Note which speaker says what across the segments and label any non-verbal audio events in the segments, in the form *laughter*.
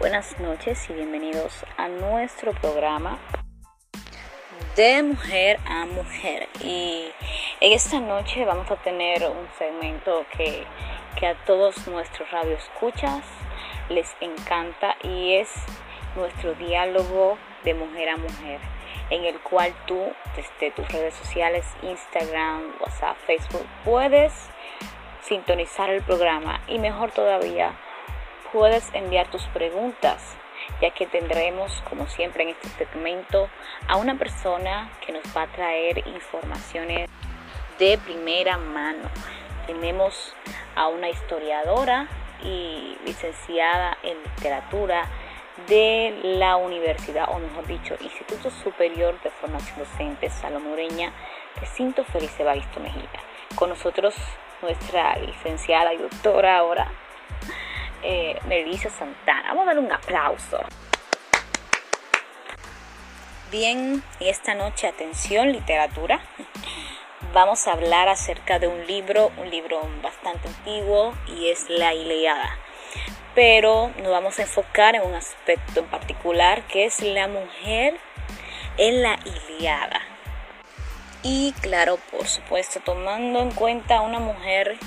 Speaker 1: Buenas noches y bienvenidos a nuestro programa de mujer a mujer. Y en esta noche vamos a tener un segmento que, que a todos nuestros radioescuchas les encanta y es nuestro diálogo de mujer a mujer en el cual tú desde tus redes sociales, Instagram, WhatsApp, Facebook, puedes sintonizar el programa y mejor todavía puedes enviar tus preguntas ya que tendremos como siempre en este segmento a una persona que nos va a traer informaciones de primera mano. Tenemos a una historiadora y licenciada en literatura de la universidad, o mejor dicho, Instituto Superior de Formación Docente Salomoreña, recinto Feliz Evaristo Mejía. Con nosotros nuestra licenciada y doctora ahora, eh, Melissa Santana. Vamos a darle un aplauso. Bien, esta noche, atención, literatura. Vamos a hablar acerca de un libro, un libro bastante antiguo y es La Ileada pero nos vamos a enfocar en un aspecto en particular que es la mujer en la Iliada. Y claro, por supuesto, tomando en cuenta una mujer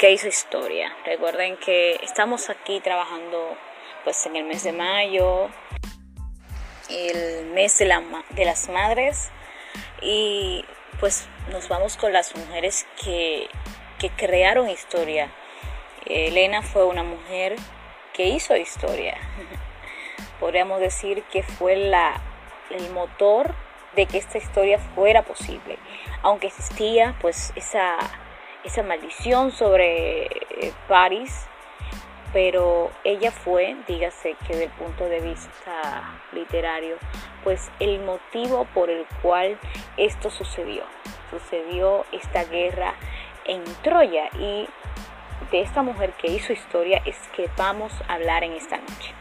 Speaker 1: que hizo historia. Recuerden que estamos aquí trabajando pues en el mes de mayo, el mes de, de las madres y pues nos vamos con las mujeres que, que crearon historia Elena fue una mujer que hizo historia. *laughs* Podríamos decir que fue la, el motor de que esta historia fuera posible. Aunque existía pues esa, esa maldición sobre eh, París, pero ella fue, dígase que desde el punto de vista literario, pues el motivo por el cual esto sucedió. Sucedió esta guerra en Troya y de esta mujer que hizo historia es que vamos a hablar en esta noche.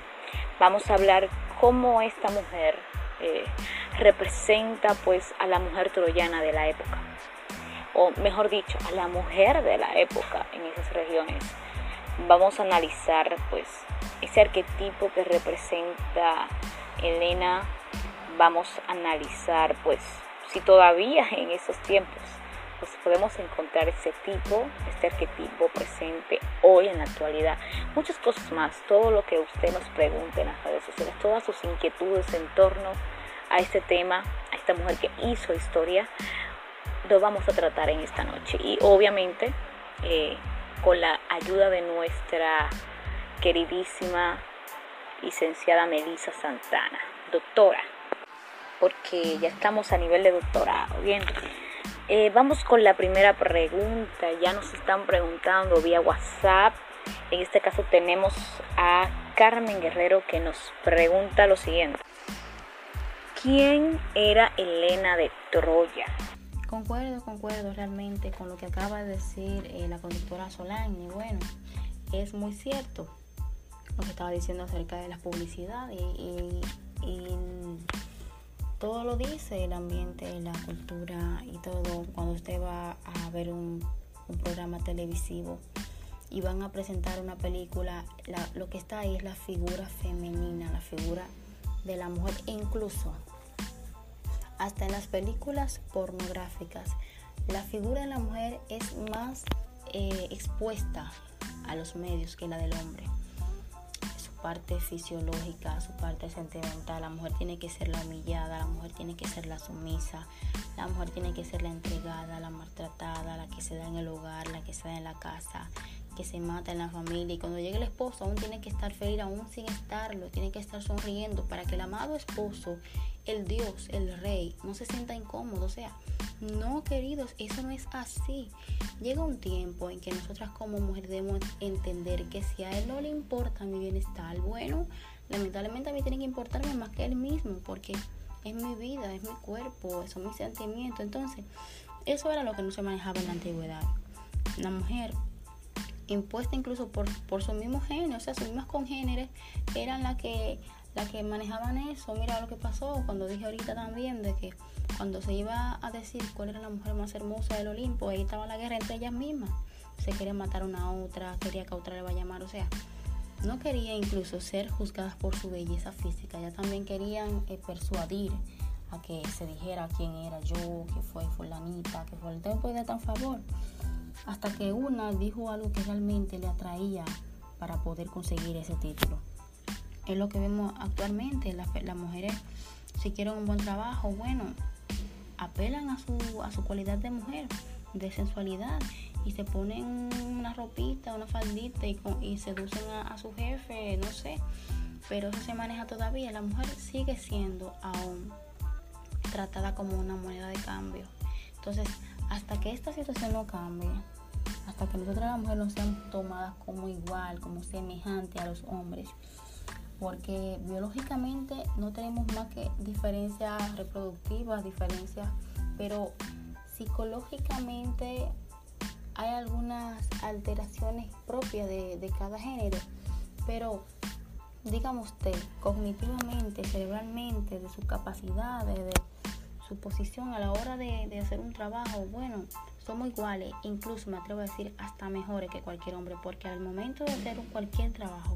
Speaker 1: Vamos a hablar cómo esta mujer eh, representa pues a la mujer troyana de la época, o mejor dicho, a la mujer de la época en esas regiones. Vamos a analizar pues ese arquetipo que representa Elena. Vamos a analizar pues si todavía *laughs* en esos tiempos pues podemos encontrar ese tipo, este arquetipo presente hoy en la actualidad. Muchas cosas más, todo lo que usted nos pregunte en las redes todas sus inquietudes en torno a este tema, a esta mujer que hizo historia, lo vamos a tratar en esta noche. Y obviamente eh, con la ayuda de nuestra queridísima licenciada Melisa Santana, doctora, porque ya estamos a nivel de doctorado. Bien. Eh, vamos con la primera pregunta. Ya nos están preguntando vía WhatsApp. En este caso tenemos a Carmen Guerrero que nos pregunta lo siguiente. ¿Quién era Elena de Troya?
Speaker 2: Concuerdo, concuerdo realmente con lo que acaba de decir eh, la conductora Solán. Y bueno, es muy cierto lo que estaba diciendo acerca de la publicidad y todo lo dice el ambiente, la cultura y todo cuando usted va a ver un, programa televisivo y van a presentar una película, lo que está ahí es la figura femenina, la figura de la mujer, incluso hasta en las películas pornográficas, la figura de la mujer es más eh, expuesta a los medios que la del hombre parte fisiológica, su parte sentimental. La mujer tiene que ser la humillada, la mujer tiene que ser la sumisa, la mujer tiene que ser la entregada, la maltratada, la que se da en el hogar, la que se da en la casa, que se mata en la familia. Y cuando llegue el esposo aún tiene que estar feliz, aún sin estarlo, tiene que estar sonriendo para que el amado esposo, el Dios, el rey, no se sienta incómodo. O sea, no, queridos, eso no es así. Llega un tiempo en que nosotras como mujeres debemos entender que si a él no le importa mi bienestar, bueno, lamentablemente a mí tiene que importarme más que él mismo, porque es mi vida, es mi cuerpo, son mis sentimientos. Entonces, eso era lo que no se manejaba en la antigüedad. La mujer impuesta incluso por, por su mismo género, o sea, sus mismas congéneres eran las que, las que manejaban eso. Mira lo que pasó cuando dije ahorita también de que cuando se iba a decir cuál era la mujer más hermosa del Olimpo, ahí estaba la guerra entre ellas mismas. Se quería matar una a otra, quería que otra le va a llamar, o sea, no quería incluso ser juzgadas por su belleza física, ya también querían eh, persuadir a que se dijera quién era yo, que fue fulanita, que fue el tiempo de tan favor. Hasta que una dijo algo que realmente le atraía para poder conseguir ese título. Es lo que vemos actualmente, las, mujeres si quieren un buen trabajo, bueno, apelan a su, a su cualidad de mujer, de sensualidad y se ponen una ropita, una faldita y, y seducen a, su jefe, no sé. Pero eso se maneja todavía. La mujer sigue siendo aún tratada como una moneda de cambio. Entonces, hasta que esta situación no cambie, hasta que nosotras las mujeres no sean tomadas como igual, como semejante a los hombres, porque biológicamente no tenemos más que diferencias reproductivas, diferencias, pero psicológicamente hay algunas alteraciones propias de, cada género, pero digamos usted, cognitivamente, cerebralmente, de sus capacidades, de su posición a la hora de, hacer un trabajo, bueno, somos iguales, incluso me atrevo a decir hasta mejores que cualquier hombre, porque al momento de hacer cualquier trabajo,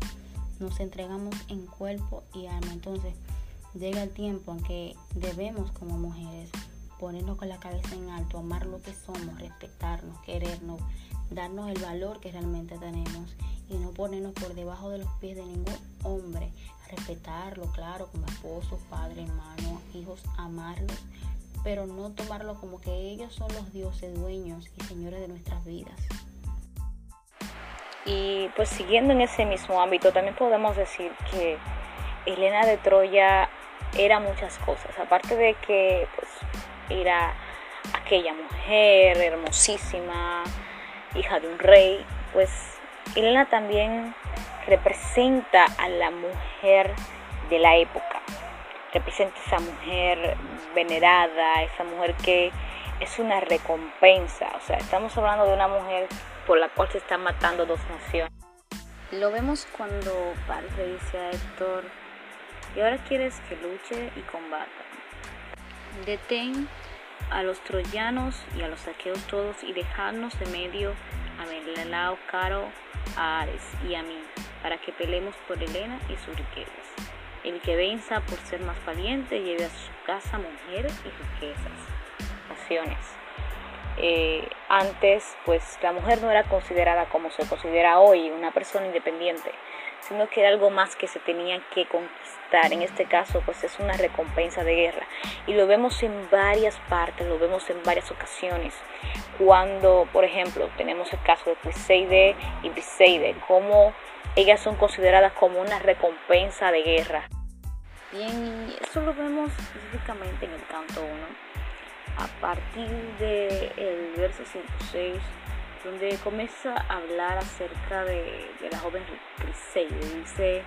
Speaker 2: nos entregamos en cuerpo y alma. Entonces, llega el tiempo en que debemos como mujeres ponernos con la cabeza en alto, amar lo que somos, respetarnos, querernos, darnos el valor que realmente tenemos y no ponernos por debajo de los pies de ningún hombre, respetarlo, claro, como esposo, padre, hermano, hijos, amarlos, pero no tomarlo como que ellos son los dioses, dueños y señores de nuestras vidas.
Speaker 1: Y pues siguiendo en ese mismo ámbito, también podemos decir que Elena de Troya era muchas cosas, aparte de que pues era aquella mujer hermosísima, hija de un rey, pues Elena también representa a la mujer de la época, representa esa mujer venerada, esa mujer que es una recompensa, o sea, estamos hablando de una mujer por la cual se están matando dos naciones. Lo vemos cuando padre dice a Héctor, y ahora quieres que luche y combata. Detén a los troyanos y a los saqueos todos y dejadnos de medio a Menelao, Caro, a Ares y a mí, para que peleemos por Helena y sus riquezas. El que venza por ser más valiente lleve a su casa mujeres y riquezas. Naciones. Eh, antes, pues la mujer no era considerada como se considera hoy, una persona independiente sino que era algo más que se tenía que conquistar. En este caso, pues es una recompensa de guerra. Y lo vemos en varias partes, lo vemos en varias ocasiones. Cuando, por ejemplo, tenemos el caso de Briseide y Briseide, como ellas son consideradas como una recompensa de guerra. Bien, eso lo vemos específicamente en el canto 1. A partir del verso 106 donde comienza a hablar acerca de, la joven Criseide. Dice,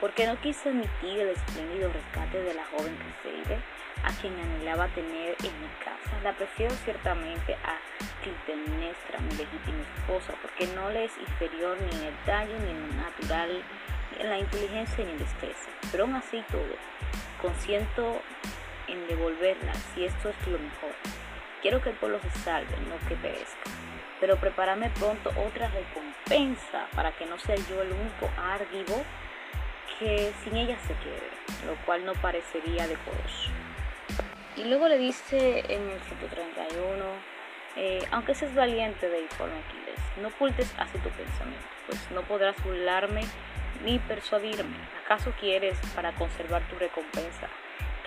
Speaker 1: porque no quise admitir el espléndido rescate de la joven Criseide, a quien anhelaba tener en mi casa. La prefiero ciertamente a Clitemnestra, mi legítima esposa, porque no le es inferior ni en el tallo, ni en lo natural, ni en la inteligencia, ni en destreza. Pero aún así todo, consiento en devolverla si esto es lo mejor. Quiero que el pueblo se salve, no que perezca pero prepárame pronto otra recompensa para que no sea yo el único árgivo que sin ella se quede, lo cual no parecería decoroso. Y luego le dice en el 131, eh, aunque seas valiente de informe Aquiles, no ocultes así tu pensamiento, pues no podrás burlarme ni persuadirme. ¿Acaso quieres, para conservar tu recompensa,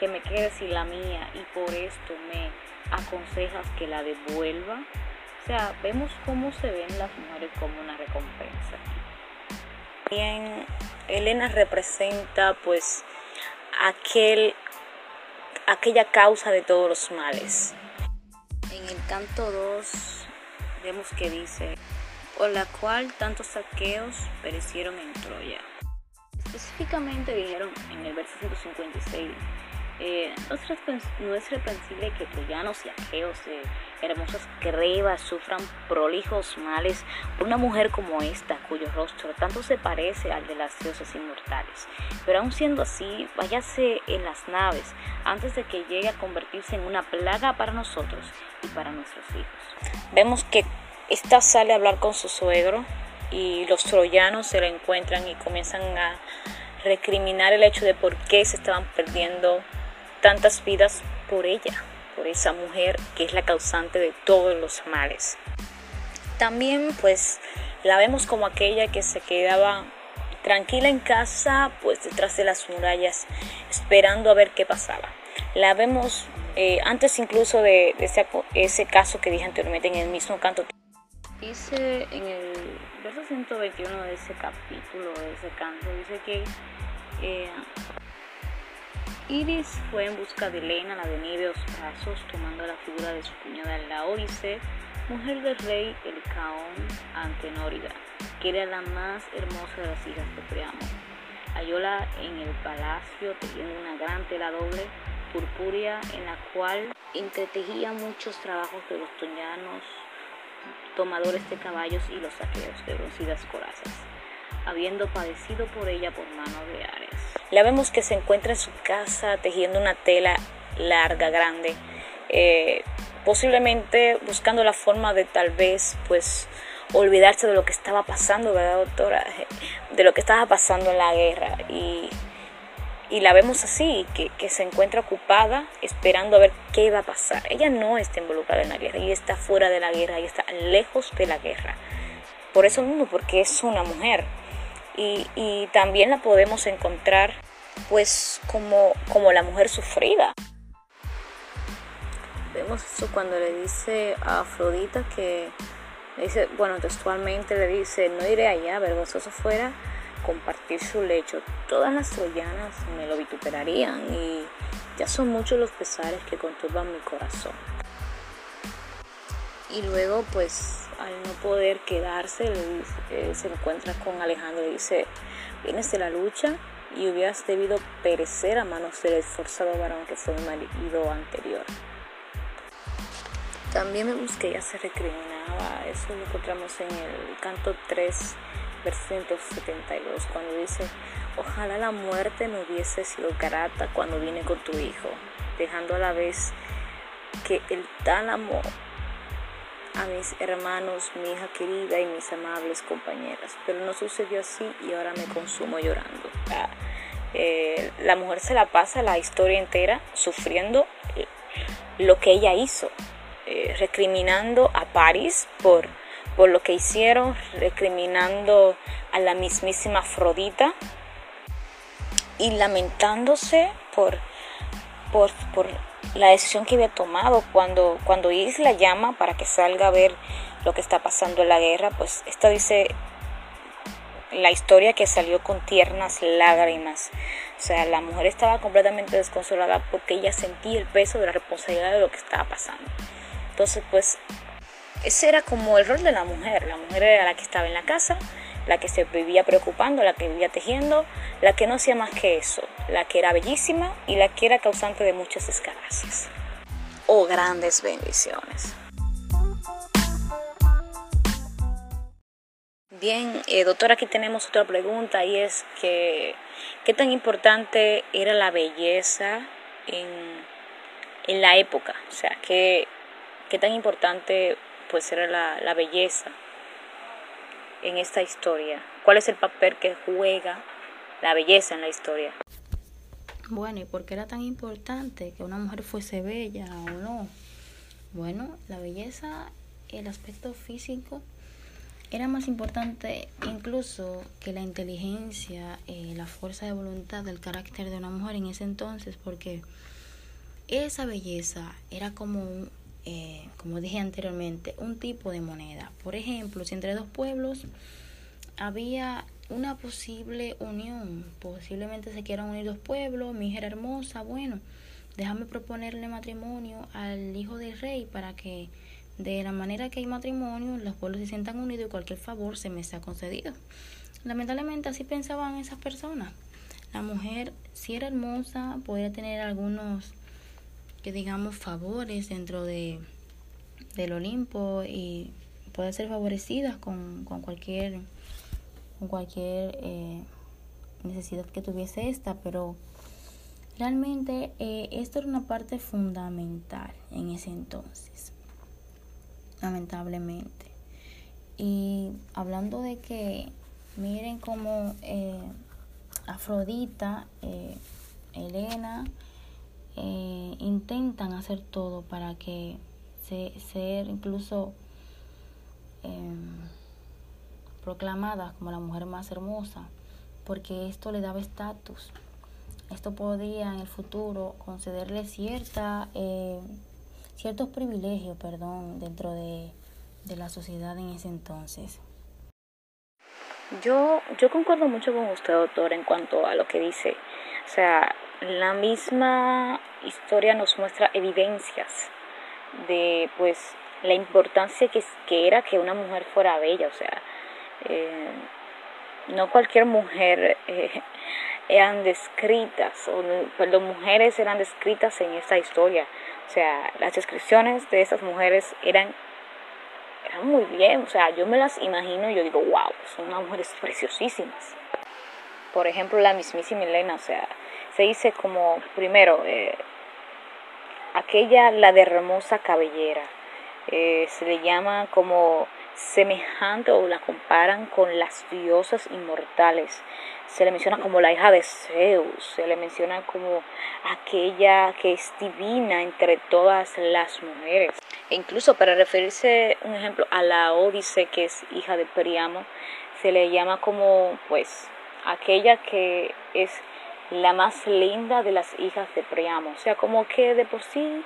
Speaker 1: que me quede sin la mía y por esto me aconsejas que la devuelva? O sea, vemos cómo se ven las mujeres como una recompensa. Bien, Elena representa pues aquel, aquella causa de todos los males. En el canto 2 vemos que dice, por la cual tantos saqueos perecieron en Troya. Específicamente dijeron en el verso 156, eh, no, es, reprensible que troyanos y aqueos, eh, hermosas crevas, sufran prolijos males por una mujer como esta, cuyo rostro tanto se parece al de las diosas inmortales. Pero aun siendo así, váyase en las naves antes de que llegue a convertirse en una plaga para nosotros y para nuestros hijos. Vemos que esta sale a hablar con su suegro y los troyanos se la encuentran y comienzan a recriminar el hecho de por qué se estaban perdiendo tantas vidas por ella, por esa mujer que es la causante de todos los males. También pues la vemos como aquella que se quedaba tranquila en casa, pues detrás de las murallas, esperando a ver qué pasaba. La vemos eh, antes incluso de, ese, caso que dije anteriormente en el mismo canto. Dice en el verso 121 de ese capítulo, de ese canto, dice que eh, Iris fue en busca de Elena, la de Nieve brazos, tomando la figura de su cuñada Laórice, mujer del rey Elcaón Antenórida, que era la más hermosa de las hijas de Priamo. Hallóla en el palacio tejiendo una gran tela doble purpúrea en la cual entretejía muchos trabajos de los toñanos, tomadores de caballos y los saqueos de broncidas corazas, habiendo padecido por ella por mano de Ares. La vemos que se encuentra en su casa tejiendo una tela larga, grande, eh, posiblemente buscando la forma de tal vez pues olvidarse de lo que estaba pasando, ¿verdad, doctora? *laughs* De lo que estaba pasando en la guerra y y la vemos así, que, se encuentra ocupada esperando a ver qué va a pasar. Ella no está involucrada en la guerra, ella está fuera de la guerra, ella está lejos de la guerra. Por eso mismo, porque es una mujer. Y, y también la podemos encontrar pues como, como la mujer sufrida. Vemos eso cuando le dice a Afrodita que, dice, bueno, textualmente le dice, no iré allá, vergonzoso fuera compartir su lecho, todas las troyanas me lo vituperarían y ya son muchos los pesares que conturban mi corazón. Y luego pues al no poder quedarse se encuentra con Alejandro y dice, vienes de la lucha y hubieras debido perecer a manos del esforzado varón que fue mi marido anterior. También me busqué, ella se recriminaba, eso lo encontramos en el canto 3 versículo 172, cuando dice, ojalá la muerte no hubiese sido grata cuando vine con tu hijo, dejando a la vez que el tálamo a mis hermanos, mi hija querida y mis amables compañeras. Pero no sucedió así y ahora me consumo llorando. Eh, la mujer se la pasa la historia entera sufriendo lo que ella hizo, eh, recriminando a París por por lo que hicieron, recriminando a la mismísima Afrodita y lamentándose por, por la decisión que había tomado cuando, cuando Iris la llama para que salga a ver lo que está pasando en la guerra, pues esta dice la historia que salió con tiernas lágrimas. O sea, la mujer estaba completamente desconsolada porque ella sentía el peso de la responsabilidad de lo que estaba pasando. Entonces, pues ese era como el rol de la mujer. La mujer era la que estaba en la casa, la que se vivía preocupando, la que vivía tejiendo, la que no hacía más que eso, la que era bellísima y la que era causante de muchas desgracias o grandes bendiciones. Bien, eh, doctora, aquí tenemos otra pregunta y es que, ¿qué tan importante era la belleza en, en la época? O sea, ¿qué, qué tan importante pues era la, belleza en esta historia? ¿Cuál es el papel que juega la belleza en la historia?
Speaker 2: Bueno, ¿y por qué era tan importante que una mujer fuese bella o no? Bueno, la belleza, el aspecto físico, era más importante incluso que la inteligencia, eh, la fuerza de voluntad, el carácter de una mujer en ese entonces, porque esa belleza era como un, eh, como dije anteriormente, un tipo de moneda. Por ejemplo, si entre dos pueblos había una posible unión, posiblemente se quieran unir dos pueblos, mi hija hermosa, bueno, déjame proponerle matrimonio al hijo del rey para que de la manera que hay matrimonio, los pueblos se sientan unidos y cualquier favor se me sea concedido. Lamentablemente así pensaban esas personas. La mujer, si era hermosa, podía tener algunos que digamos favores dentro de del Olimpo y puede ser favorecida con, con cualquier con cualquier eh, necesidad que tuviese esta pero realmente eh, esto era una parte fundamental en ese entonces lamentablemente. Y hablando de que miren cómo eh, Afrodita, eh, Elena, eh, intentan hacer todo para que se, ser incluso em, proclamada como la mujer más hermosa, porque esto le daba estatus. Esto podría en el futuro concederle cierta, ciertos privilegios perdón, dentro de de la sociedad en ese entonces.
Speaker 1: Yo, yo concuerdo mucho con usted, doctor, en cuanto a lo que dice. O sea, la misma historia nos muestra evidencias de, pues, la importancia que, que era que una mujer fuera bella. O sea, eh, no cualquier mujer eh, eran descritas, o, perdón, mujeres eran descritas en esta historia. O sea, las descripciones de esas mujeres eran muy bien, o sea, yo me las imagino y yo digo, wow, son unas mujeres preciosísimas. Por ejemplo, la mismísima Elena, o sea, se dice como, primero, eh, aquella, la de hermosa cabellera, eh, se le llama como semejante o la comparan con las diosas inmortales. Se le menciona como la hija de Zeus, se le menciona como aquella que es divina entre todas las mujeres. E incluso para referirse, un ejemplo, a la Ódice, que es hija de Priamo, se le llama como, pues, aquella que es la más linda de las hijas de Priamo. O sea, como que de por sí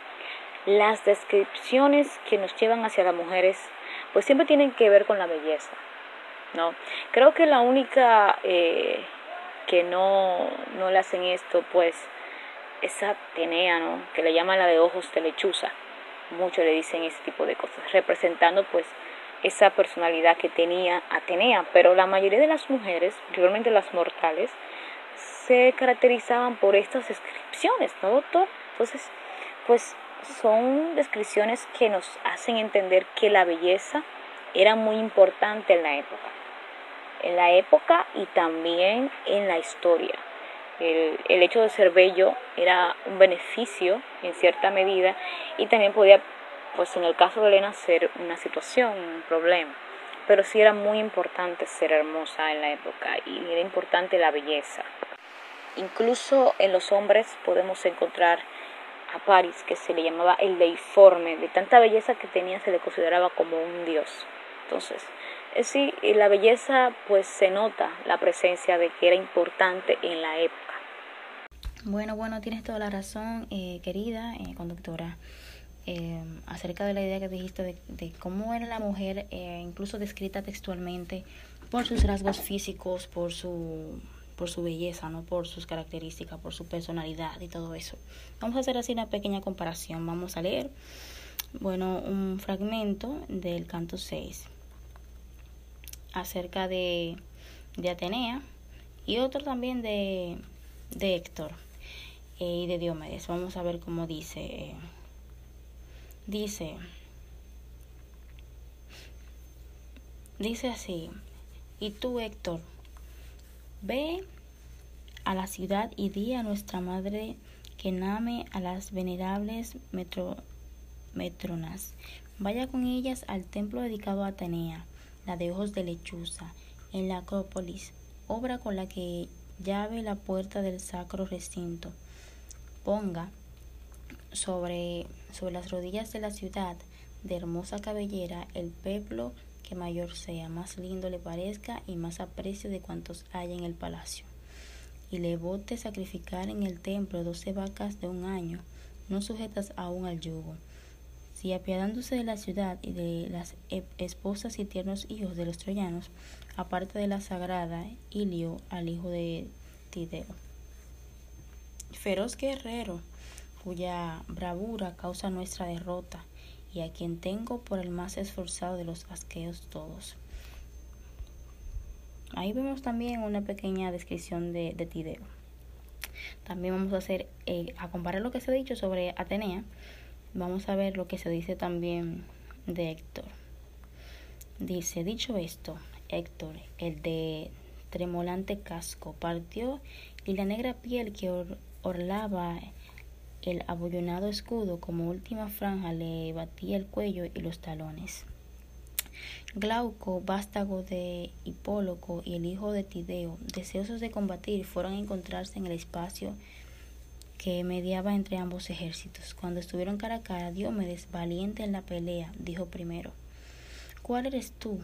Speaker 1: las descripciones que nos llevan hacia las mujeres pues siempre tienen que ver con la belleza, ¿no? Creo que la única eh, que no, no le hacen esto, pues, es Atenea, ¿no? Que le llaman la de ojos de lechuza. Muchos le dicen ese tipo de cosas, representando, pues, esa personalidad que tenía Atenea. Pero la mayoría de las mujeres, realmente las mortales, se caracterizaban por estas descripciones, ¿no, doctor? Entonces, pues son descripciones que nos hacen entender que la belleza era muy importante en la época. En la época y también en la historia. El, hecho de ser bello era un beneficio en cierta medida y también podía, pues en el caso de Elena, ser una situación, un problema. Pero sí era muy importante ser hermosa en la época y era importante la belleza. Incluso en los hombres podemos encontrar a París, que se le llamaba el deiforme, de tanta belleza que tenía se le consideraba como un dios. Entonces, es sí, la belleza pues se nota la presencia de que era importante en la época.
Speaker 2: Bueno, bueno, tienes toda la razón, eh, querida eh, conductora, eh, acerca de la idea que dijiste de, de cómo era la mujer, incluso descrita textualmente por sus rasgos físicos, por su por su belleza, no por sus características, por su personalidad y todo eso. Vamos a hacer así una pequeña comparación. Vamos a leer, bueno, un fragmento del canto 6 acerca de, de Atenea y otro también de, de Héctor eh, y de Diomedes. Vamos a ver cómo dice. dice, dice así, y tú Héctor, Ve a la ciudad y di a nuestra madre que name a las venerables metro, metronas. Vaya con ellas al templo dedicado a Atenea, la de ojos de lechuza, en la Acrópolis, obra con la que llave la puerta del sacro recinto. Ponga sobre, sobre las rodillas de la ciudad de hermosa cabellera el peplo que mayor sea, más lindo le parezca y más aprecio de cuantos hay en el palacio. Y le vote sacrificar en el templo doce vacas de un año, no sujetas aún al yugo. Si apiadándose de la ciudad y de las e-, esposas y tiernos hijos de los troyanos, aparte de la sagrada Ilio al hijo de Tideo. Feroz guerrero, cuya bravura causa nuestra derrota, y a quien tengo por el más esforzado de los asqueos todos. Ahí vemos también una pequeña descripción de, Tideo. También vamos a hacer, eh, a comparar lo que se ha dicho sobre Atenea, vamos a ver lo que se dice también de Héctor. Dice, dicho esto, Héctor, el de tremolante casco, partió y la negra piel que orlaba el abollonado escudo como última franja le batía el cuello y los talones. Glauco, vástago de Hipóloco y el hijo de Tideo, deseosos de combatir, fueron a encontrarse en el espacio que mediaba entre ambos ejércitos. Cuando estuvieron cara a cara, Diomedes, valiente en la pelea, dijo primero, ¿Cuál eres tú,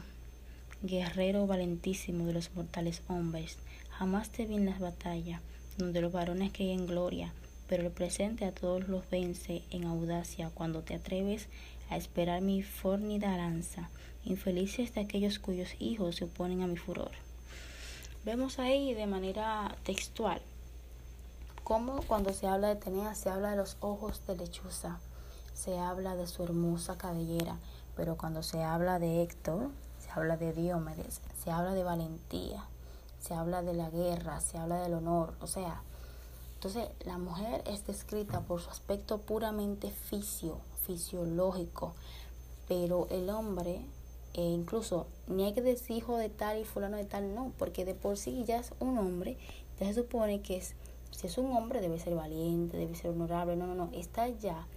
Speaker 2: guerrero valentísimo de los mortales hombres? Jamás te vi en las batallas, donde los varones caen en gloria, pero el presente a todos los vence en audacia cuando te atreves a esperar mi fornida lanza, infelices de aquellos cuyos hijos se oponen a mi furor. Vemos ahí de manera textual cómo cuando se habla de Tenea se habla de los ojos de lechuza, se habla de su hermosa cabellera, pero cuando se habla de Héctor, se habla de Diomedes, se habla de valentía, se habla de la guerra, se habla del honor, o sea, entonces la mujer es descrita por su aspecto puramente fisio, fisiológico, pero el hombre, e incluso ni hay que decir hijo de tal y fulano de tal, no, porque de por sí ya es un hombre, ya se supone que es, si es un hombre debe ser valiente, debe ser honorable, no, no, no, está ya,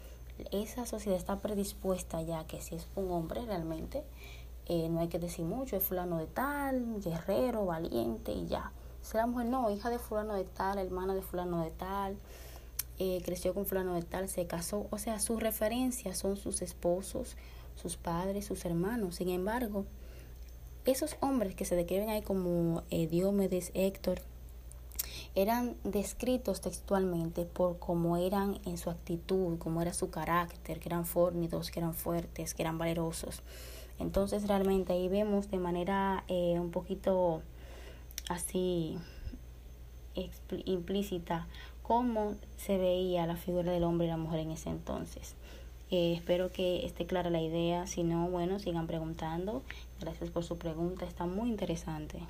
Speaker 2: esa sociedad está predispuesta ya que si es un hombre realmente, eh, no hay que decir mucho, es fulano de tal, guerrero, valiente y ya. Si la mujer no, hija de fulano de tal, hermana de fulano de tal, eh, creció con fulano de tal, se casó, o sea, sus referencias son sus esposos, sus padres, sus hermanos. Sin embargo, esos hombres que se describen ahí como eh, Diomedes, Héctor, eran descritos textualmente por cómo eran en su actitud, cómo era su carácter, que eran fornidos, que eran fuertes, que eran valerosos. Entonces realmente ahí vemos de manera eh, un poquito así implícita cómo se veía la figura del hombre y la mujer en ese entonces. Eh, espero que esté clara la idea, si no, bueno, sigan preguntando. Gracias por su pregunta, está muy interesante.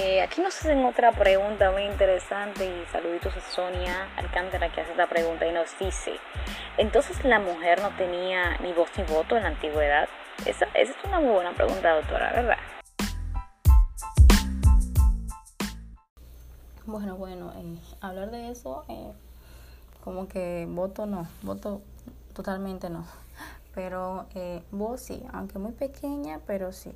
Speaker 1: Eh, aquí nos hacen otra pregunta muy interesante y saluditos a Sonia Alcántara que hace esta pregunta y nos dice, entonces la mujer no tenía ni voz ni voto en la antigüedad. Esa, esa es una muy buena pregunta, doctora, ¿verdad?
Speaker 2: Bueno, bueno, eh, hablar de eso, eh, como que voto no, voto totalmente no. Pero voz sí, aunque muy pequeña, pero sí.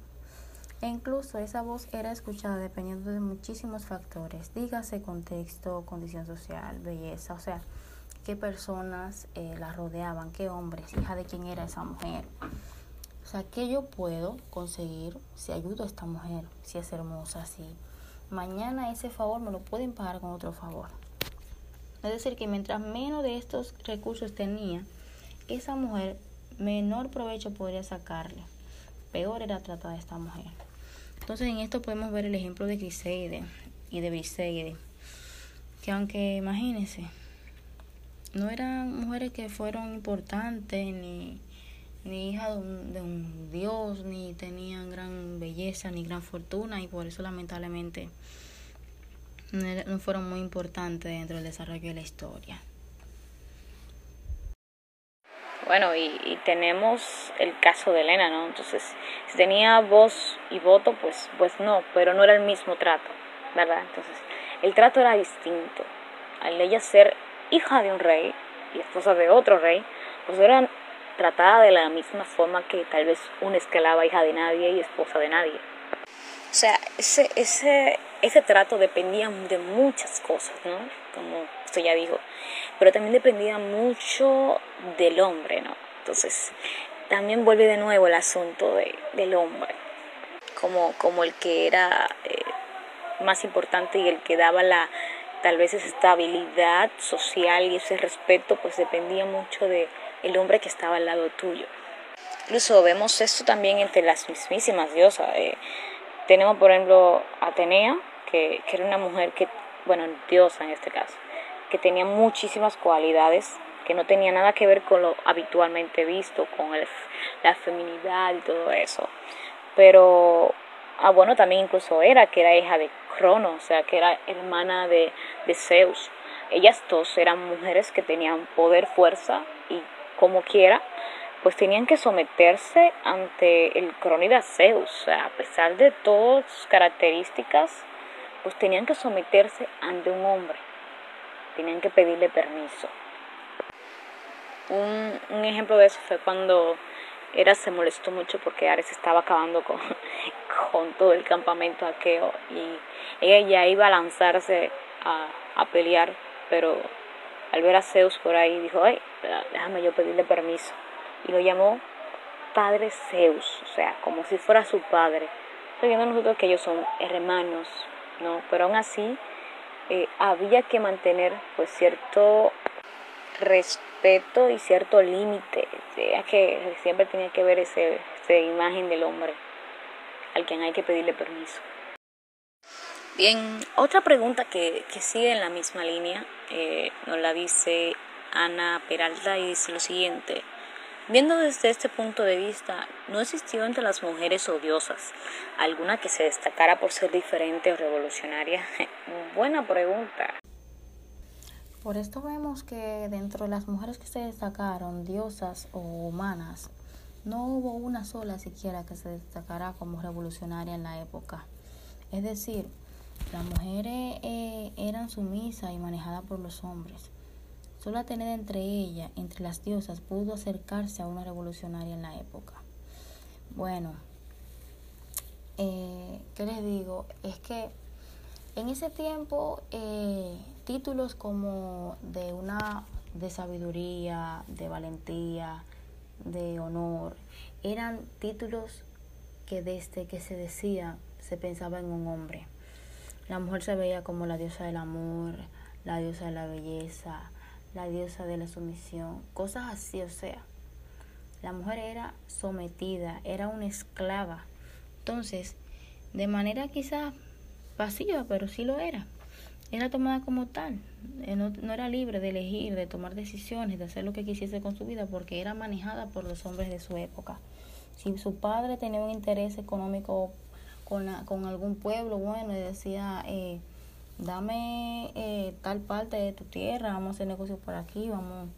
Speaker 2: E incluso esa voz era escuchada dependiendo de muchísimos factores, dígase contexto, condición social, belleza, o sea, qué personas eh, la rodeaban, qué hombres, hija de quién era esa mujer. O sea, ¿qué yo puedo conseguir si ayudo a esta mujer, si es hermosa, si mañana ese favor me lo pueden pagar con otro favor? Es decir, que mientras menos de estos recursos tenía, esa mujer menor provecho podría sacarle. Peor era tratar a esta mujer. Entonces en esto podemos ver el ejemplo de Criseide y de Briseide, que aunque imagínense, no eran mujeres que fueron importantes ni, ni hijas de un, de un dios, ni tenían gran belleza, ni gran fortuna, y por eso lamentablemente no fueron muy importantes dentro del desarrollo de la historia.
Speaker 1: Bueno, y, tenemos el caso de Elena, ¿no? Entonces, si tenía voz y voto, pues, pues no, pero no era el mismo trato, ¿verdad? Entonces, el trato era distinto. Al ella ser hija de un rey y esposa de otro rey, pues era tratada de la misma forma que tal vez una esclava hija de nadie y esposa de nadie. O sea, ese, ese, ese trato dependía de muchas cosas, ¿no? Como esto ya dijo pero también dependía mucho del hombre, ¿no? Entonces, también vuelve de nuevo el asunto de, del hombre, como, como el que era eh, más importante y el que daba la tal vez esa estabilidad social y ese respeto, pues dependía mucho de el hombre que estaba al lado tuyo. Incluso vemos esto también entre las mismísimas diosas. Eh, tenemos, por ejemplo, Atenea, que, que era una mujer que, bueno, diosa en este caso, que tenía muchísimas cualidades que no tenía nada que ver con lo habitualmente visto, con la feminidad y todo eso. Pero, ah, bueno, también incluso era que era hija de Crono, o sea, que era hermana de, de Zeus. Ellas dos eran mujeres que tenían poder, fuerza y como quiera, pues tenían que someterse ante el crónida Zeus. O sea, a pesar de todas sus características, pues tenían que someterse ante un hombre tenían que pedirle permiso. Un, ejemplo de eso fue cuando Era se molestó mucho porque Ares estaba acabando con, *laughs* con todo el campamento aqueo y ella iba a lanzarse a, a pelear, pero al ver a Zeus por ahí dijo, ay, déjame yo pedirle permiso. Y lo llamó Padre Zeus, o sea, como si fuera su padre. Sabiendo nosotros que ellos son hermanos, ¿no? Pero aún así eh, había que mantener pues cierto respeto y cierto límite, que siempre tenía que ver ese, esa imagen del hombre al quien hay que pedirle permiso. Bien, otra pregunta que, que sigue en la misma línea eh, nos la dice Ana Peralta y dice lo siguiente. Viendo desde este punto de vista, ¿no existió entre las mujeres odiosas alguna que se destacara por ser diferente o revolucionaria? *laughs* Buena pregunta.
Speaker 2: Por esto vemos que dentro de las mujeres que se destacaron, diosas o humanas, no hubo una sola siquiera que se destacara como revolucionaria en la época. Es decir, las mujeres eh, eran sumisas y manejadas por los hombres. Solo tener entre ellas, entre las diosas, pudo acercarse a una revolucionaria en la época. Bueno, eh, ¿qué les digo? Es que en ese tiempo eh, títulos como de una de sabiduría, de valentía, de honor, eran títulos que desde que se decía se pensaba en un hombre. La mujer se veía como la diosa del amor, la diosa de la belleza, la diosa de la sumisión, cosas así, o sea, la mujer era sometida, era una esclava. Entonces, de manera quizás pasiva, pero sí lo era. Era tomada como tal. Eh, no, no, era libre de elegir, de tomar decisiones, de hacer lo que quisiese con su vida, porque era manejada por los hombres de su época. Si su padre tenía un interés económico con, con algún pueblo, bueno, decía, eh, dame eh, tal parte de tu tierra, vamos a hacer negocios por aquí, vamos,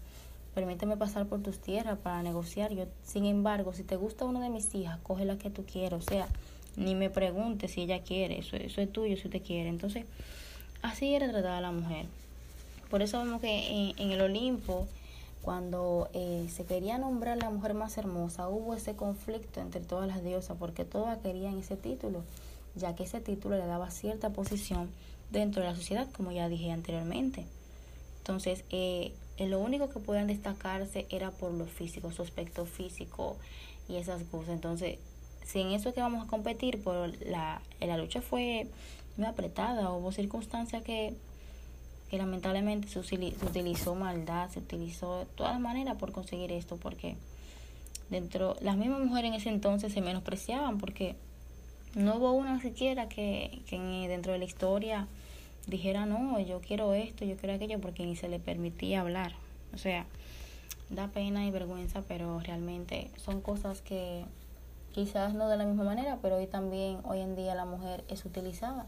Speaker 2: permíteme pasar por tus tierras para negociar. Yo, sin embargo, si te gusta una de mis hijas, coge la que tú quieras, o sea, ni me preguntes si ella quiere, eso, eso es tuyo si usted quiere. Entonces, así era tratada la mujer. Por eso vemos que en, en el Olimpo, cuando eh, se quería nombrar la mujer más hermosa, hubo ese conflicto entre todas las diosas, porque todas querían ese título, ya que ese título le daba cierta posición dentro de la sociedad, como ya dije anteriormente. Entonces, eh, lo único que podían destacarse era por lo físico, su aspecto físico y esas cosas. Entonces, si en eso que vamos a competir, por la, la lucha fue muy apretada, hubo circunstancias que, que lamentablemente se, se utilizó maldad, se utilizó todas las maneras por conseguir esto, porque dentro, las mismas mujeres en ese entonces se menospreciaban, porque no hubo una siquiera que, que dentro de la historia dijera, no, yo quiero esto, yo quiero aquello, porque ni se le permitía hablar. O sea, da pena y vergüenza, pero realmente son cosas que quizás no de la misma manera, pero hoy también, hoy en día la mujer es utilizada.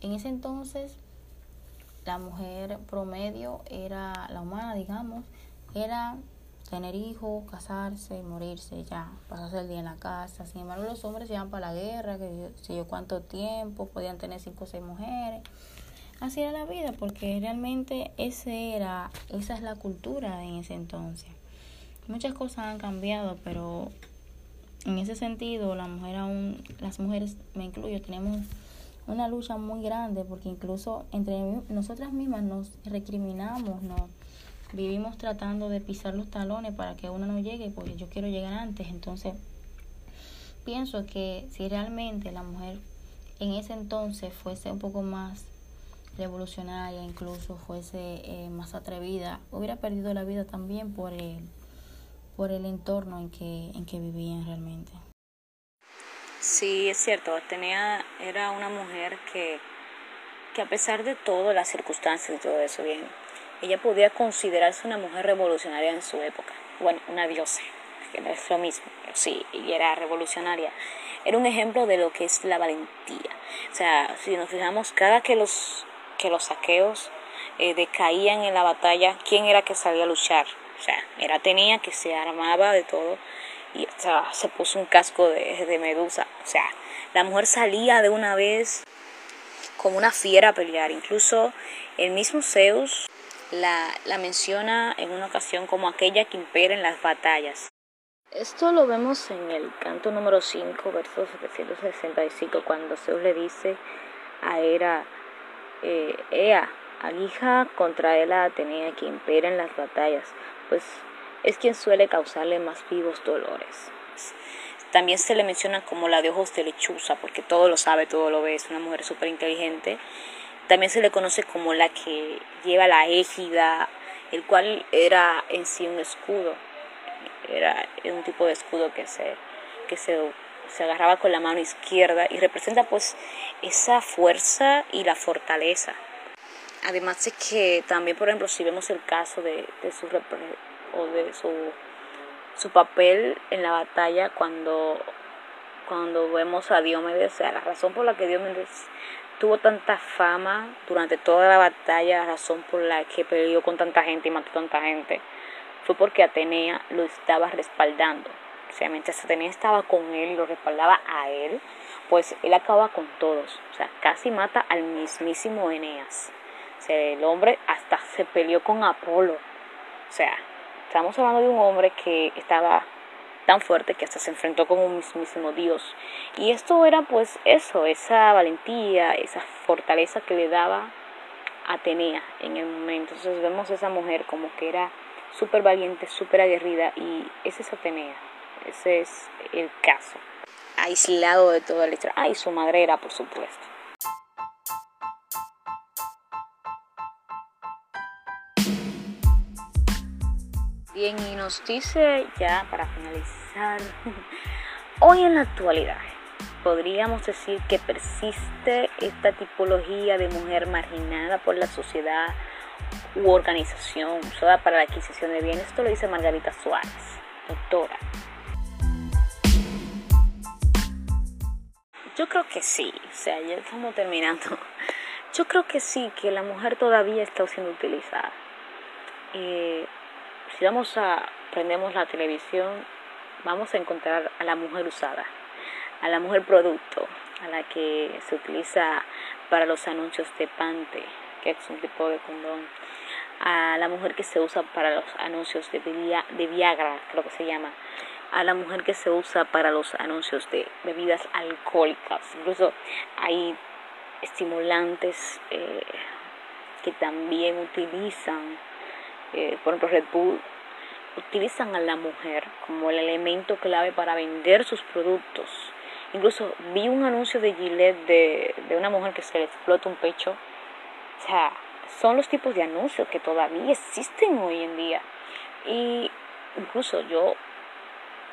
Speaker 2: En ese entonces, la mujer promedio era la humana, digamos, era tener hijos, casarse, morirse, ya, pasarse el día en la casa. Sin embargo, los hombres iban para la guerra, que si yo cuánto tiempo, podían tener cinco o seis mujeres. Así era la vida, porque realmente ese era, esa es la cultura en ese entonces. Muchas cosas han cambiado, pero en ese sentido, la mujer aún, las mujeres, me incluyo, tenemos una lucha muy grande, porque incluso entre nosotras mismas nos recriminamos, no vivimos tratando de pisar los talones para que uno no llegue, porque yo quiero llegar antes. Entonces, pienso que si realmente la mujer en ese entonces fuese un poco más revolucionaria, incluso fuese eh, más atrevida, hubiera perdido la vida también por el, por el entorno en que, en que vivían realmente.
Speaker 1: Sí, es cierto, tenía, era una mujer que, que a pesar de todo, las circunstancias y todo eso, bien, ella podía considerarse una mujer revolucionaria en su época. Bueno, una diosa, que no es lo mismo, pero sí, ella era revolucionaria. Era un ejemplo de lo que es la valentía. O sea, si nos fijamos, cada que los, que los saqueos eh, decaían en la batalla, ¿quién era que salía a luchar? O sea, era tenía que se armaba de todo y o sea, se puso un casco de, de medusa. O sea, la mujer salía de una vez como una fiera a pelear. Incluso el mismo Zeus la, la menciona en una ocasión como aquella que impera en las batallas.
Speaker 2: Esto lo vemos en el canto número 5, verso 765, cuando Zeus le dice a Hera, eh, Ea, alija contra él a Atenea, que impera en las batallas, pues es quien suele causarle más vivos dolores.
Speaker 1: También se le menciona como la de ojos de lechuza, porque todo lo sabe, todo lo ve, es una mujer súper inteligente. También se le conoce como la que lleva la égida, el cual era en sí un escudo. Era un tipo de escudo que se, que se, se agarraba con la mano izquierda y representa pues esa fuerza y la fortaleza. Además de que también, por ejemplo, si vemos el caso de, de su o de su su papel en la batalla cuando, cuando vemos a Diomedes, o sea, la razón por la que Diomedes tuvo tanta fama durante toda la batalla, la razón por la que peleó con tanta gente y mató tanta gente, fue porque Atenea lo estaba respaldando. O sea, mientras Atenea estaba con él y lo respaldaba a él, pues él acaba con todos. O sea, casi mata al mismísimo Eneas. O sea, el hombre hasta se peleó con Apolo. O sea, Estamos hablando de un hombre que estaba tan fuerte que hasta se enfrentó con un mismísimo Dios. Y esto era pues eso, esa valentía, esa fortaleza que le daba Atenea en el momento. Entonces vemos a esa mujer como que era súper valiente, súper aguerrida y esa es Atenea. Ese es el caso. Aislado de toda la historia. Ah, y su madre era, por supuesto. Bien, y nos dice ya para finalizar, *laughs* hoy en la actualidad, podríamos decir que persiste esta tipología de mujer marginada por la sociedad u organización usada para la adquisición de bienes. Esto lo dice Margarita Suárez, doctora. Yo creo que sí, o sea, ya estamos terminando. Yo creo que sí, que la mujer todavía está siendo utilizada. Eh, si vamos a prendemos la televisión, vamos a encontrar a la mujer usada, a la mujer producto, a la que se utiliza para los anuncios de Pante, que es un tipo de condón, a la mujer que se usa para los anuncios de, de Viagra, creo que se llama, a la mujer que se usa para los anuncios de bebidas alcohólicas, incluso hay estimulantes eh, que también utilizan por ejemplo Red Bull, utilizan a la mujer como el elemento clave para vender sus productos. Incluso vi un anuncio de Gillette de, una mujer que se le explota un pecho. O sea, son los tipos de anuncios que todavía existen hoy en día. Y incluso yo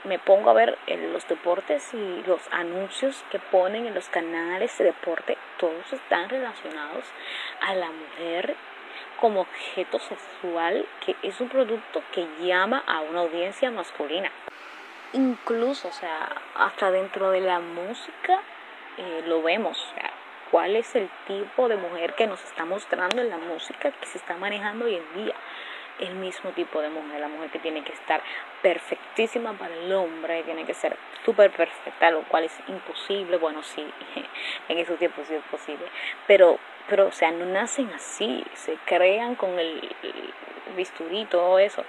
Speaker 1: me pongo a ver los deportes y los anuncios que ponen en los canales de deporte, todos están relacionados a la mujer como objeto sexual que es un producto que llama a una audiencia masculina. Incluso, o sea, hasta dentro de la música eh, lo vemos. O sea, ¿Cuál es el tipo de mujer que nos está mostrando en la música que se está manejando hoy en día? El mismo tipo de mujer, la mujer que tiene que estar perfectísima para el hombre, tiene que ser súper perfecta, lo cual es imposible, bueno, sí, *laughs* en esos tiempos sí es posible, pero pero o sea, no nacen así, se crean con el, bisturí todo eso.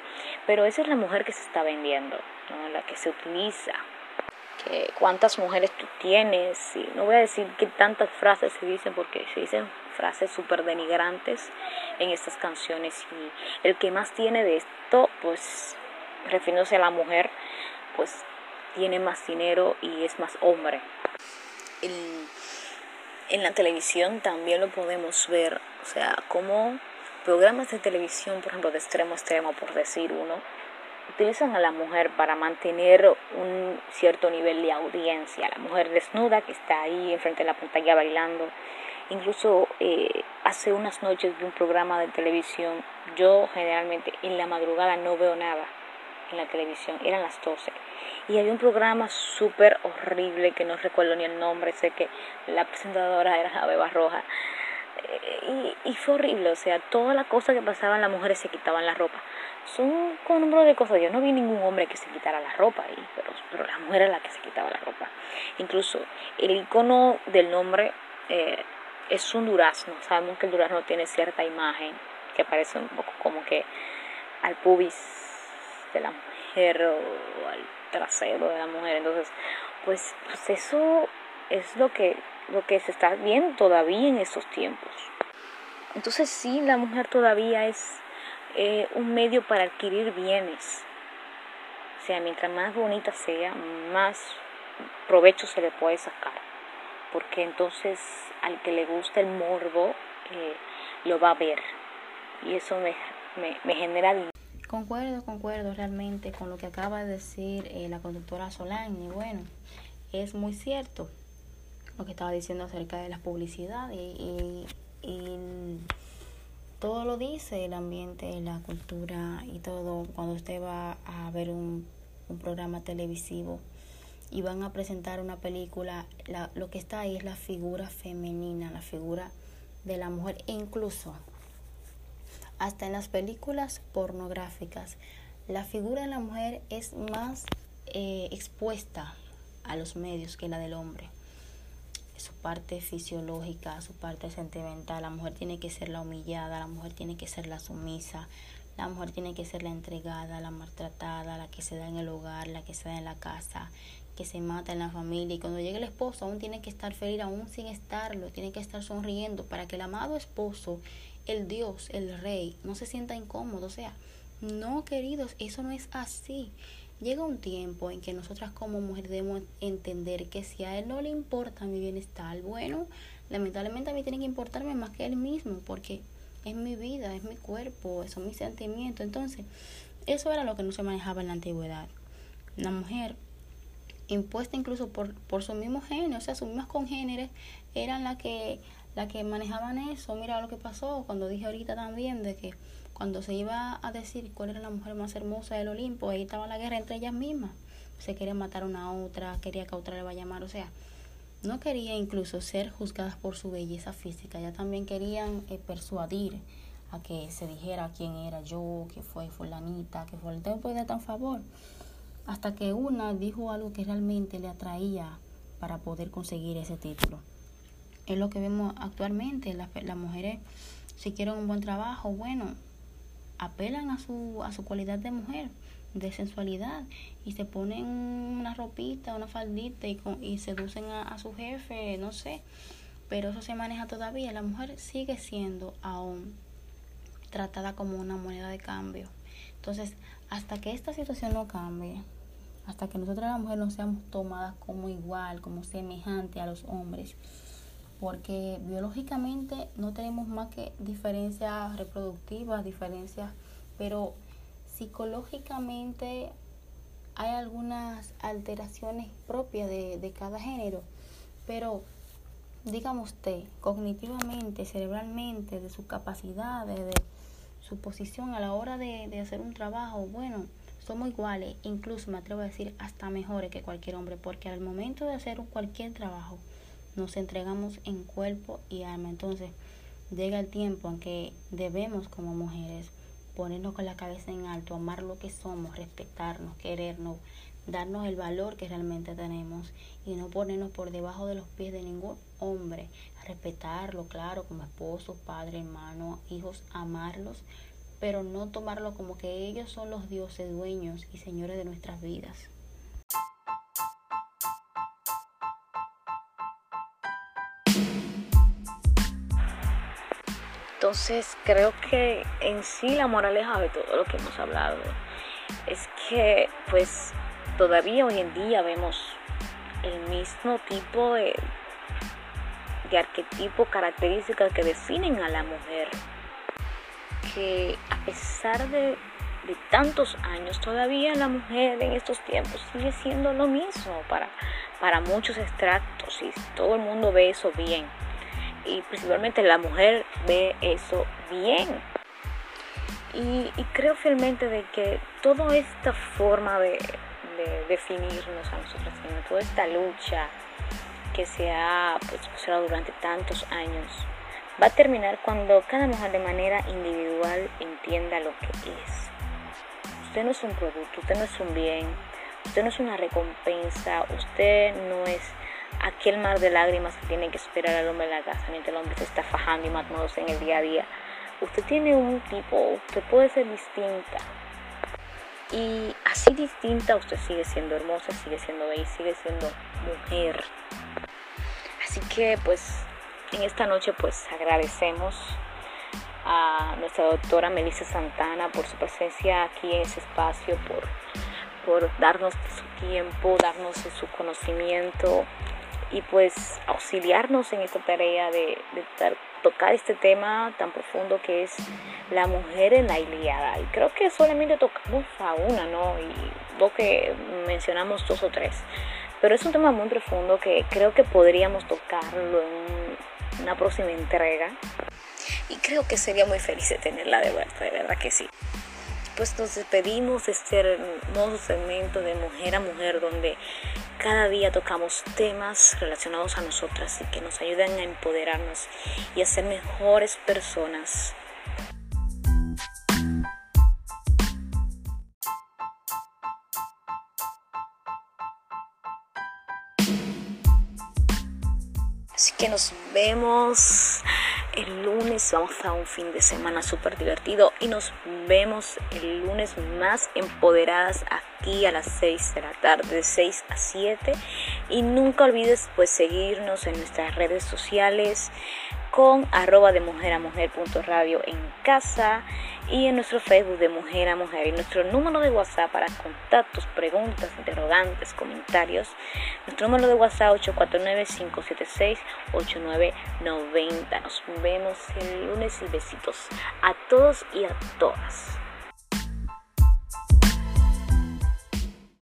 Speaker 1: Pero esa es la mujer que se está vendiendo, ¿no? la que se utiliza. Que cuántas mujeres tú tienes, no voy a decir que tantas frases se dicen porque se dicen frases súper denigrantes en estas canciones y el que más tiene de esto, pues refiriéndose a la mujer, pues tiene más dinero y es más hombre. En la televisión también lo podemos ver, o sea, como programas de televisión, por ejemplo, de extremo a extremo, por decir uno, utilizan a la mujer para mantener un cierto nivel de audiencia. La mujer desnuda que está ahí enfrente de la pantalla bailando. Incluso eh, hace unas noches de un programa de televisión, yo generalmente en la madrugada no veo nada en la televisión, eran las 12 y había un programa súper horrible que no recuerdo ni el nombre, sé que la presentadora era la Beba Roja. Eh, y, fue horrible, o sea, todas las cosas que pasaban las mujeres se quitaban la ropa. Son un número de cosas. Yo no vi ningún hombre que se quitara la ropa ahí, pero, pero la mujer era la que se quitaba la ropa. Incluso el icono del nombre eh, es un durazno. Sabemos que el durazno tiene cierta imagen que parece un poco como que al pubis de la mujer o al trasero de la mujer. Entonces, pues, pues eso es lo que, lo que se está viendo todavía en estos tiempos. Entonces sí, la mujer todavía es eh, un medio para adquirir bienes. O sea, mientras más bonita sea, más provecho se le puede sacar. Porque entonces al que le gusta el morbo eh, lo va a ver. Y eso me, me, me genera
Speaker 2: Concuerdo, concuerdo realmente con lo que acaba de decir eh, la conductora Solani. Bueno, es muy cierto lo que estaba diciendo acerca de la publicidad y, todo lo dice el ambiente, la cultura y todo. Cuando usted va a ver un, un programa televisivo y van a presentar una película, lo que está ahí es la figura femenina, la figura de la mujer, incluso hasta en las películas pornográficas, la figura de la mujer es más eh, expuesta a los medios que la del hombre. Su parte fisiológica, su parte sentimental, la mujer tiene que ser la humillada, la mujer tiene que ser la sumisa, la mujer tiene que ser la entregada, la maltratada, la que se da en el hogar, la que se da en la casa, que se mata en la familia y cuando llegue el esposo aún tiene que estar feliz, aún sin estarlo, tiene que estar sonriendo para que el amado esposo el Dios, el Rey, no se sienta incómodo. O sea, no, queridos, eso no es así. Llega un tiempo en que nosotras como mujeres debemos entender que si a Él no le importa mi bienestar, bueno, lamentablemente a mí tiene que importarme más que Él mismo, porque es mi vida, es mi cuerpo, son mis sentimientos. Entonces, eso era lo que no se manejaba en la antigüedad. La mujer, impuesta incluso por, por su mismo género, o sea, sus mismas congéneres, eran las que la que manejaban eso, mira lo que pasó cuando dije ahorita también de que cuando se iba a decir cuál era la mujer más hermosa del Olimpo, ahí estaba la guerra entre ellas mismas. Se quería matar una otra, quería que a otra le vaya a llamar, o sea, no quería incluso ser juzgadas por su belleza física, ya también querían eh, persuadir a que se dijera quién era yo, que fue fulanita, que fue el tiempo de tan favor. Hasta que una dijo algo que realmente le atraía para poder conseguir ese título es lo que vemos actualmente. Las, las mujeres, si quieren un buen trabajo, bueno, apelan a su, a su cualidad de mujer, de sensualidad, y se ponen una ropita, una faldita y, y seducen a, a su jefe, no sé. Pero eso se maneja todavía. La mujer sigue siendo aún tratada como una moneda de cambio. Entonces, hasta que esta situación no cambie, hasta que nosotras las mujeres no seamos tomadas como igual, como semejante a los hombres, porque biológicamente no tenemos más que diferencias reproductivas, diferencias, pero psicológicamente hay algunas alteraciones propias de, cada género, pero digamos usted, cognitivamente, cerebralmente, de sus capacidades, de su posición a la hora de, de hacer un trabajo, bueno, somos iguales, incluso me atrevo a decir hasta mejores que cualquier hombre, porque al momento de hacer cualquier trabajo, nos entregamos en cuerpo y alma. Entonces llega el tiempo en que debemos como mujeres ponernos con la cabeza en alto, amar lo que somos, respetarnos, querernos, darnos el valor que realmente tenemos y no ponernos por debajo de los pies de ningún hombre, respetarlo, claro, como esposo, padre, hermano, hijos, amarlos, pero no tomarlo como que ellos son los dioses dueños y señores de nuestras vidas.
Speaker 1: Entonces creo que en sí la moraleja de todo lo que hemos hablado es que pues todavía hoy en día vemos el mismo tipo de, de arquetipo, características que definen a la mujer. Que a pesar de, tantos años, todavía la mujer en estos tiempos sigue siendo lo mismo para, para muchos extractos y todo el mundo ve eso bien y principalmente la mujer ve eso bien. Y, creo fielmente de que toda esta forma de, definirnos a nosotros toda esta lucha que se ha pues, durante tantos años, va a terminar cuando cada mujer de manera individual entienda lo que es. Usted no es un producto, usted no es un bien, usted no es una recompensa, usted no es aquel mar de lágrimas que tiene que esperar al hombre en la casa mientras el hombre se está fajando y matándose en el día a día usted tiene un tipo, usted puede ser distinta. Y así distinta usted sigue siendo hermosa, sigue siendo bella, sigue siendo mujer. Así que pues en esta noche pues agradecemos a nuestra doctora Melissa Santana por su presencia aquí en ese espacio, por, por darnos su tiempo, darnos su conocimiento y pues auxiliarnos en esta tarea de, tocar este tema tan profundo que es la mujer en la Iliada. Y creo que solamente tocamos a una, ¿no? Y lo que mencionamos dos o tres. Pero es un tema muy profundo que creo que podríamos tocarlo en una próxima entrega y creo que sería muy feliz de tenerla de vuelta, de verdad que sí. Pues nos despedimos de este hermoso segmento de mujer a mujer donde cada día tocamos temas relacionados a nosotras y que nos ayudan a empoderarnos y a ser mejores personas. Que nos vemos el lunes vamos a un fin de semana súper divertido y nos vemos el lunes más empoderadas aquí a las 6 de la tarde, de 6 a 7. Y nunca olvides pues seguirnos en nuestras redes sociales con arroba de mujer a mujer punto radio en casa y en nuestro Facebook de Mujer a Mujer y nuestro número de WhatsApp para contactos, preguntas, interrogantes, comentarios. Nuestro número de WhatsApp 849-576-8990. Nos vemos el lunes y besitos a todos y a todas.